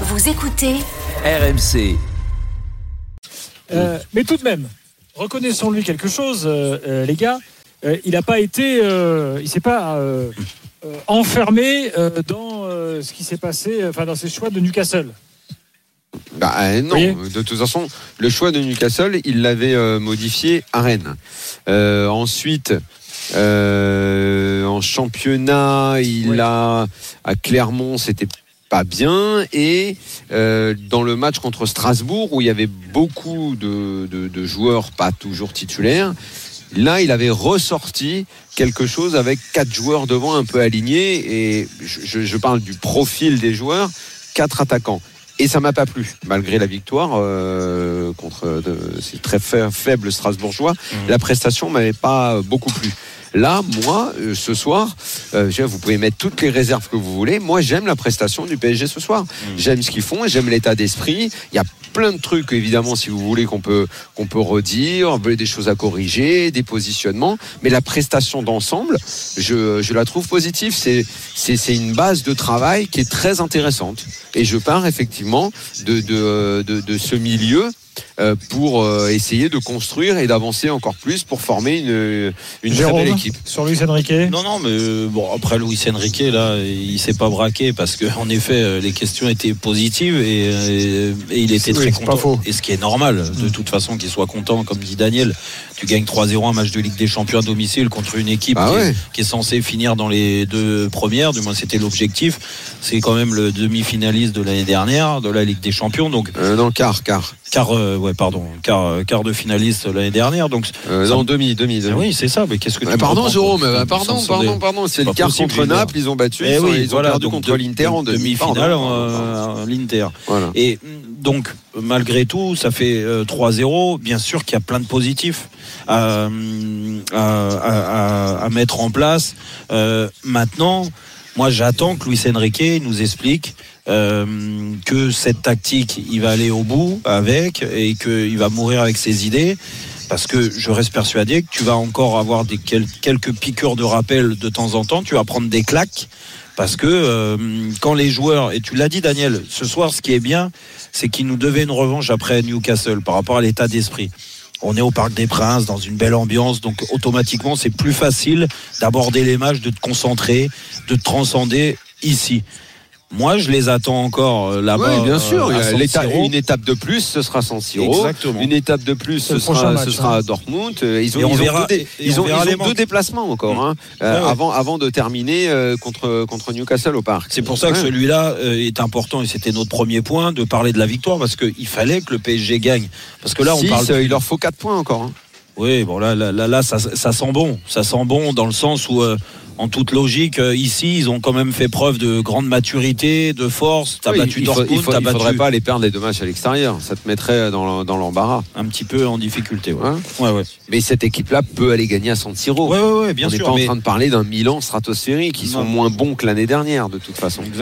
Vous écoutez RMC. Euh, mais tout de même, reconnaissons-lui quelque chose, euh, euh, les gars. Euh, il n'a pas été, euh, il s'est pas euh, euh, enfermé euh, dans euh, ce qui s'est passé, enfin dans ses choix de Newcastle. Bah, euh, non, de toute façon, le choix de Newcastle, il l'avait euh, modifié à Rennes. Euh, ensuite, euh, en championnat, il Oui. a à Clermont, c'était pas bien, et euh, dans le match contre Strasbourg, où il y avait beaucoup de, de- de joueurs pas toujours titulaires. Là, il avait ressorti quelque chose avec quatre joueurs devant un peu alignés, et je, parle du profil des joueurs, quatre attaquants. Et ça m'a pas plu, malgré la victoire euh, contre de, ces très fa- faibles Strasbourgeois. La prestation m'avait pas beaucoup plu. Là, moi, euh, ce soir, euh, vous pouvez mettre toutes les réserves que vous voulez. Moi, j'aime la prestation du PSG ce soir. J'aime ce qu'ils font, j'aime l'état d'esprit. Il y a plein de trucs, évidemment, si vous voulez, qu'on peut qu'on peut redire, des choses à corriger, des positionnements. Mais la prestation d'ensemble, je, je la trouve positive. C'est une base de travail qui est très intéressante. Et je pars effectivement de de de, de ce milieu. euh, pour euh, essayer de construire et d'avancer encore plus pour former une, une Jérôme, équipe. sur Luis Enrique. Non, non, mais euh, bon, après Luis Enrique, là, il s'est pas braqué parce que, en effet, euh, les questions étaient positives et, euh, et il était Oui, très c'est pas content. faux. Et ce qui est normal, de toute façon, qu'il soit content, comme dit Daniel. Tu gagnes 3-0 un match de Ligue des Champions à domicile contre une équipe Ah qui, ouais. est, qui est censée finir dans les deux premières, du moins c'était l'objectif. C'est quand même le demi-finaliste de l'année dernière de la Ligue des Champions, donc Euh, le quart, quart. quart, euh, ouais, pardon, quart, euh, quart de finaliste l'année dernière. Donc, Euh, non, demi, demi, Ah demi. oui, c'est ça. Mais qu'est-ce que tu Euh, me pardon Jérôme, pour- pardon, sans- pardon, pardon, c'est le quart possible, contre. Naples, ils ont battu, Eh ils, ont, ils perdu contre l'Inter en de- demi. demi-finale Pardon, pardon, pardon. euh, l'Inter. Voilà. Et donc, malgré tout, ça fait euh, 3-0. Bien sûr qu'il y a plein de positifs à, mm, à- mettre en place. Euh, maintenant, moi, j'attends que Luis Enrique nous explique euh, que cette tactique, il va aller au bout avec et qu'il va mourir avec ses idées. Parce que je reste persuadé que tu vas encore avoir des, quel- quelques piqûres de rappel de temps en temps. Tu vas prendre des claques. Parce que euh, quand les joueurs, et tu l'as dit Daniel, ce soir ce qui est bien, c'est qu'ils nous devaient une revanche après Newcastle par rapport à l'état d'esprit. On est au Parc des Princes, dans une belle ambiance, donc automatiquement c'est plus facile d'aborder les matchs, de te concentrer, de transcender ici. Moi, je les attends encore euh, là-bas. Oui, bien euh, sûr. il y a une étape de plus, ce sera San Siro. Exactement. Une étape de plus, ce sera, match, ce sera hein. à Dortmund. Euh, Ils ont, on ils ont verra- deux, ils on ont- ils deux déplacements encore, hein, euh, Ouais, avant, avant de terminer euh, contre, contre Newcastle au parc. C'est pour ça que Ouais. celui-là euh, est important et c'était notre premier point de parler de la victoire parce qu'il fallait que le PSG gagne. Parce que là, on Six, parle. il leur faut 4 points encore. hein. Oui, bon là, là, là, là, ça, ça sent bon. Ça sent bon dans le sens où, euh, en toute logique, euh, ici, ils ont quand même fait preuve de grande maturité, de force. T'as Oui, battu il, Dortmund, il faut- t'as il battu faudrait pas les perdre les deux matchs à l'extérieur. Ça te mettrait dans, dans l'embarras. un petit peu en difficulté. Ouais, Hein ouais, ouais. Mais cette équipe-là peut aller gagner à San Siro. Ouais, ouais, ouais, bien On n'est pas mais- en train de parler d'un Milan stratosphérique. Ils sont Non. moins bons que l'année dernière, de toute façon.